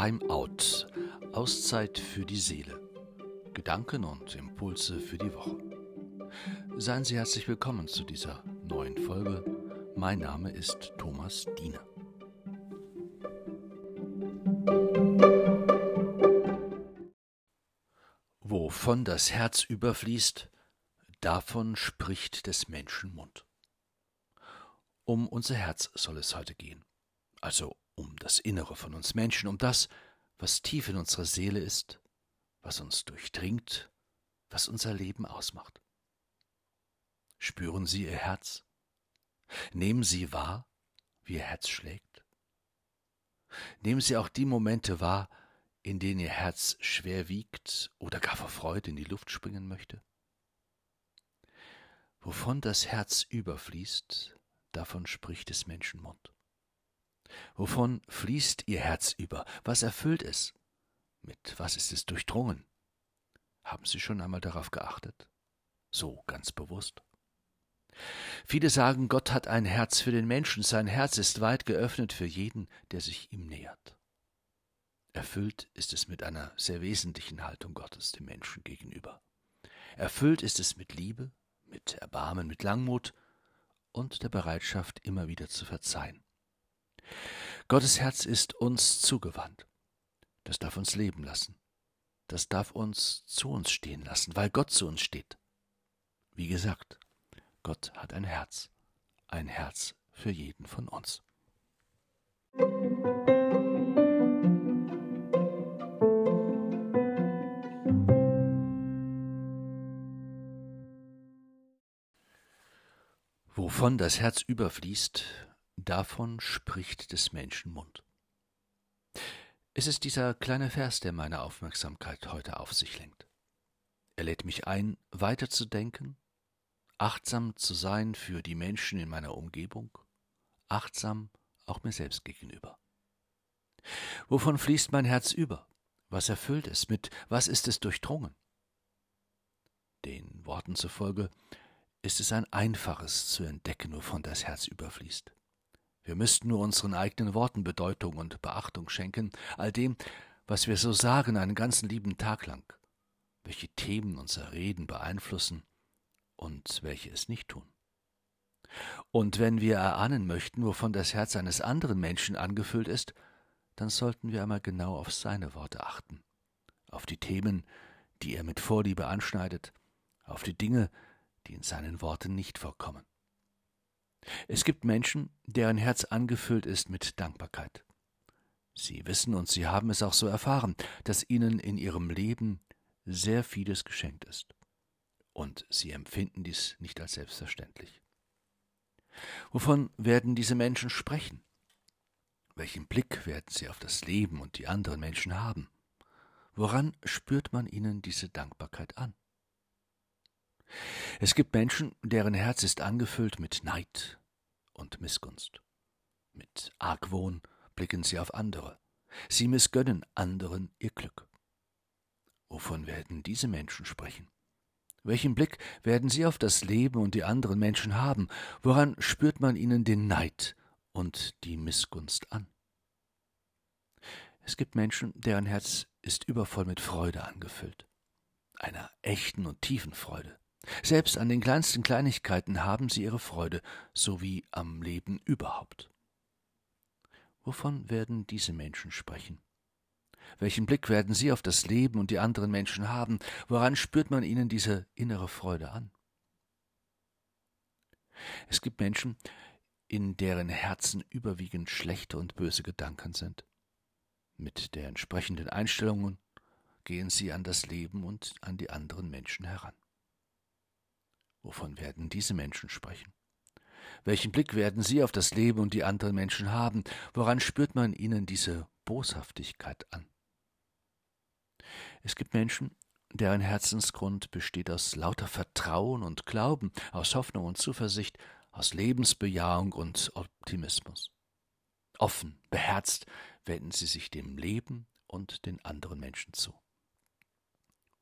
Time Out. Auszeit für die Seele. Gedanken und Impulse für die Woche. Seien Sie herzlich willkommen zu dieser neuen Folge. Mein Name ist Thomas Diener. Wovon das Herz überfließt, davon spricht des Menschen Mund. Um unser Herz soll es heute gehen, also um das Innere von uns Menschen, um das, was tief in unserer Seele ist, was uns durchdringt, was unser Leben ausmacht. Spüren Sie Ihr Herz? Nehmen Sie wahr, wie Ihr Herz schlägt? Nehmen Sie auch die Momente wahr, in denen Ihr Herz schwer wiegt oder gar vor Freude in die Luft springen möchte? Wovon das Herz überfließt, davon spricht des Menschen Mund. Wovon fließt ihr Herz über? Was erfüllt es? Mit was ist es durchdrungen? Haben Sie schon einmal darauf geachtet? So ganz bewusst. Viele sagen, Gott hat ein Herz für den Menschen, sein Herz ist weit geöffnet für jeden, der sich ihm nähert. Erfüllt ist es mit einer sehr wesentlichen Haltung Gottes dem Menschen gegenüber. Erfüllt ist es mit Liebe, mit Erbarmen, mit Langmut und der Bereitschaft, immer wieder zu verzeihen. Gottes Herz ist uns zugewandt. Das darf uns leben lassen. Das darf uns zu uns stehen lassen, weil Gott zu uns steht. Wie gesagt, Gott hat ein Herz, ein Herz für jeden von uns. Wovon das Herz überfließt, davon spricht des Menschen Mund. Es ist dieser kleine Vers, der meine Aufmerksamkeit heute auf sich lenkt. Er lädt mich ein, weiterzudenken, achtsam zu sein für die Menschen in meiner Umgebung, achtsam auch mir selbst gegenüber. Wovon fließt mein Herz über? Was erfüllt es? Mit was ist es durchdrungen? Den Worten zufolge ist es ein einfaches zu entdecken, wovon das Herz überfließt. Wir müssten nur unseren eigenen Worten Bedeutung und Beachtung schenken, all dem, was wir so sagen einen ganzen lieben Tag lang, welche Themen unser Reden beeinflussen und welche es nicht tun. Und wenn wir erahnen möchten, wovon das Herz eines anderen Menschen angefüllt ist, dann sollten wir einmal genau auf seine Worte achten, auf die Themen, die er mit Vorliebe anschneidet, auf die Dinge, die in seinen Worten nicht vorkommen. Es gibt Menschen, deren Herz angefüllt ist mit Dankbarkeit. Sie wissen und sie haben es auch so erfahren, dass ihnen in ihrem Leben sehr vieles geschenkt ist. Und sie empfinden dies nicht als selbstverständlich. Wovon werden diese Menschen sprechen? Welchen Blick werden sie auf das Leben und die anderen Menschen haben? Woran spürt man ihnen diese Dankbarkeit an? Es gibt Menschen, deren Herz ist angefüllt mit Neid und Missgunst. Mit Argwohn blicken sie auf andere. Sie missgönnen anderen ihr Glück. Wovon werden diese Menschen sprechen? Welchen Blick werden sie auf das Leben und die anderen Menschen haben? Woran spürt man ihnen den Neid und die Missgunst an? Es gibt Menschen, deren Herz ist übervoll mit Freude angefüllt, einer echten und tiefen Freude. Selbst an den kleinsten Kleinigkeiten haben sie ihre Freude, sowie am Leben überhaupt. Wovon werden diese Menschen sprechen? Welchen Blick werden sie auf das Leben und die anderen Menschen haben? Woran spürt man ihnen diese innere Freude an? Es gibt Menschen, in deren Herzen überwiegend schlechte und böse Gedanken sind. Mit der entsprechenden Einstellungen gehen sie an das Leben und an die anderen Menschen heran. Wovon werden diese Menschen sprechen? Welchen Blick werden sie auf das Leben und die anderen Menschen haben? Woran spürt man ihnen diese Boshaftigkeit an? Es gibt Menschen, deren Herzensgrund besteht aus lauter Vertrauen und Glauben, aus Hoffnung und Zuversicht, aus Lebensbejahung und Optimismus. Offen, beherzt wenden sie sich dem Leben und den anderen Menschen zu.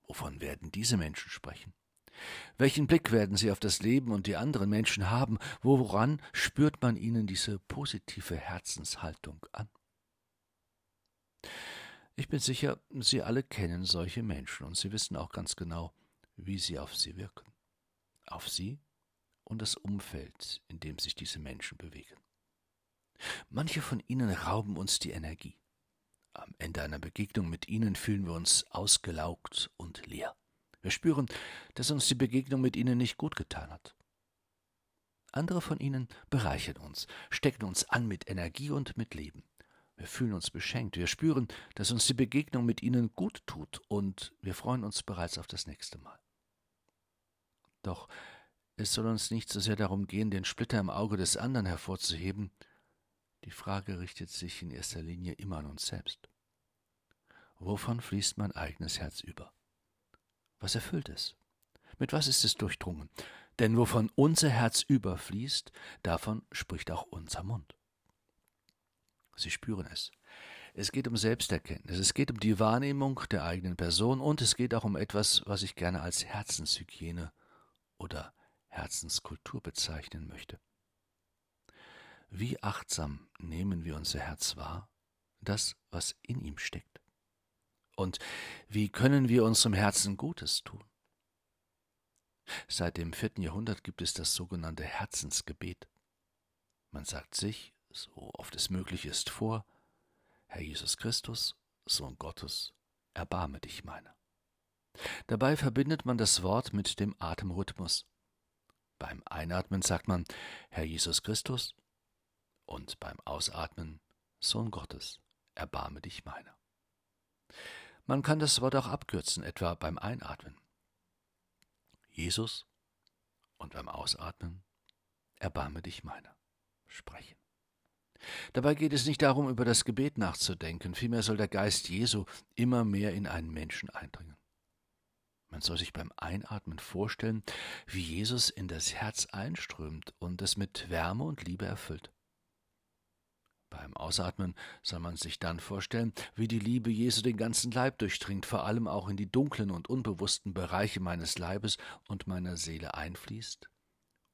Wovon werden diese Menschen sprechen? Welchen Blick werden sie auf das Leben und die anderen Menschen haben? Woran spürt man ihnen diese positive Herzenshaltung an? Ich bin sicher, Sie alle kennen solche Menschen und Sie wissen auch ganz genau, wie sie auf Sie wirken. Auf Sie und das Umfeld, in dem sich diese Menschen bewegen. Manche von ihnen rauben uns die Energie. Am Ende einer Begegnung mit ihnen fühlen wir uns ausgelaugt und leer. Wir spüren, dass uns die Begegnung mit ihnen nicht gut getan hat. Andere von ihnen bereichern uns, stecken uns an mit Energie und mit Leben. Wir fühlen uns beschenkt, wir spüren, dass uns die Begegnung mit ihnen gut tut und wir freuen uns bereits auf das nächste Mal. Doch es soll uns nicht so sehr darum gehen, den Splitter im Auge des anderen hervorzuheben, die Frage richtet sich in erster Linie immer an uns selbst. Wovon fließt mein eigenes Herz über? Was erfüllt es? Mit was ist es durchdrungen? Denn wovon unser Herz überfließt, davon spricht auch unser Mund. Sie spüren es. Es geht um Selbsterkenntnis, es geht um die Wahrnehmung der eigenen Person und es geht auch um etwas, was ich gerne als Herzenshygiene oder Herzenskultur bezeichnen möchte. Wie achtsam nehmen wir unser Herz wahr, das, was in ihm steckt? Und wie können wir unserem Herzen Gutes tun? Seit dem vierten Jahrhundert gibt es das sogenannte Herzensgebet. Man sagt sich, so oft es möglich ist, vor, Herr Jesus Christus, Sohn Gottes, erbarme dich meiner. Dabei verbindet man das Wort mit dem Atemrhythmus. Beim Einatmen sagt man, Herr Jesus Christus, und beim Ausatmen, Sohn Gottes, erbarme dich meiner. Man kann das Wort auch abkürzen, etwa beim Einatmen. Jesus und beim Ausatmen, erbarme dich meiner. Sprechen. Dabei geht es nicht darum, über das Gebet nachzudenken, vielmehr soll der Geist Jesu immer mehr in einen Menschen eindringen. Man soll sich beim Einatmen vorstellen, wie Jesus in das Herz einströmt und es mit Wärme und Liebe erfüllt. Beim Ausatmen soll man sich dann vorstellen, wie die Liebe Jesu den ganzen Leib durchdringt, vor allem auch in die dunklen und unbewussten Bereiche meines Leibes und meiner Seele einfließt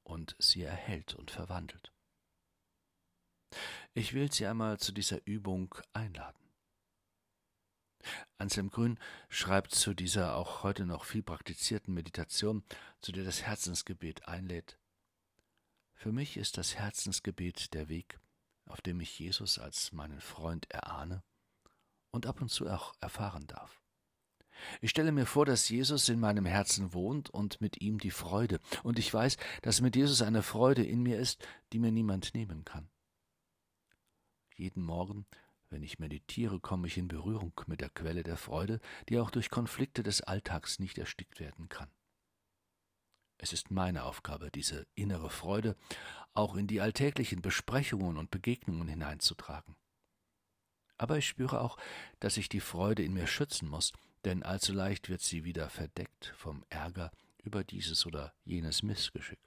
und sie erhält und verwandelt. Ich will Sie einmal zu dieser Übung einladen. Anselm Grün schreibt zu dieser auch heute noch viel praktizierten Meditation, zu der das Herzensgebet einlädt. Für mich ist das Herzensgebet der Weg, auf dem ich Jesus als meinen Freund erahne und ab und zu auch erfahren darf. Ich stelle mir vor, dass Jesus in meinem Herzen wohnt und mit ihm die Freude, und ich weiß, dass mit Jesus eine Freude in mir ist, die mir niemand nehmen kann. Jeden Morgen, wenn ich meditiere, komme ich in Berührung mit der Quelle der Freude, die auch durch Konflikte des Alltags nicht erstickt werden kann. Es ist meine Aufgabe, diese innere Freude auch in die alltäglichen Besprechungen und Begegnungen hineinzutragen. Aber ich spüre auch, dass ich die Freude in mir schützen muss, denn allzu leicht wird sie wieder verdeckt vom Ärger über dieses oder jenes Missgeschick.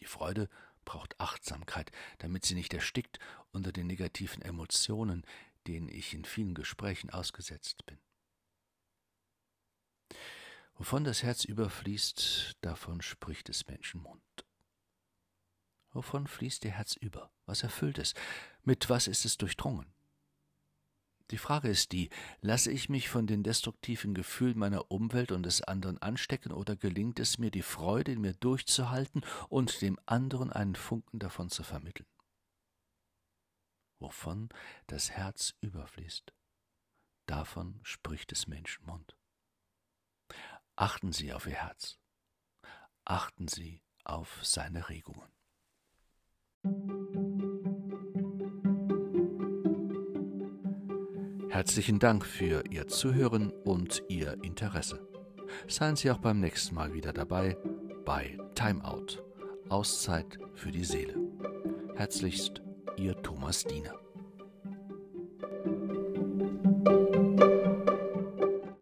Die Freude braucht Achtsamkeit, damit sie nicht erstickt unter den negativen Emotionen, denen ich in vielen Gesprächen ausgesetzt bin. Wovon das Herz überfließt, davon spricht des Menschen Mund. Wovon fließt Ihr Herz über? Was erfüllt es? Mit was ist es durchdrungen? Die Frage ist die, lasse ich mich von den destruktiven Gefühlen meiner Umwelt und des anderen anstecken oder gelingt es mir, die Freude in mir durchzuhalten und dem anderen einen Funken davon zu vermitteln? Wovon das Herz überfließt, davon spricht des Menschen Mund. Achten Sie auf Ihr Herz. Achten Sie auf seine Regungen. Herzlichen Dank für Ihr Zuhören und Ihr Interesse. Seien Sie auch beim nächsten Mal wieder dabei bei Timeout, Auszeit für die Seele. Herzlichst, Ihr Thomas Diener.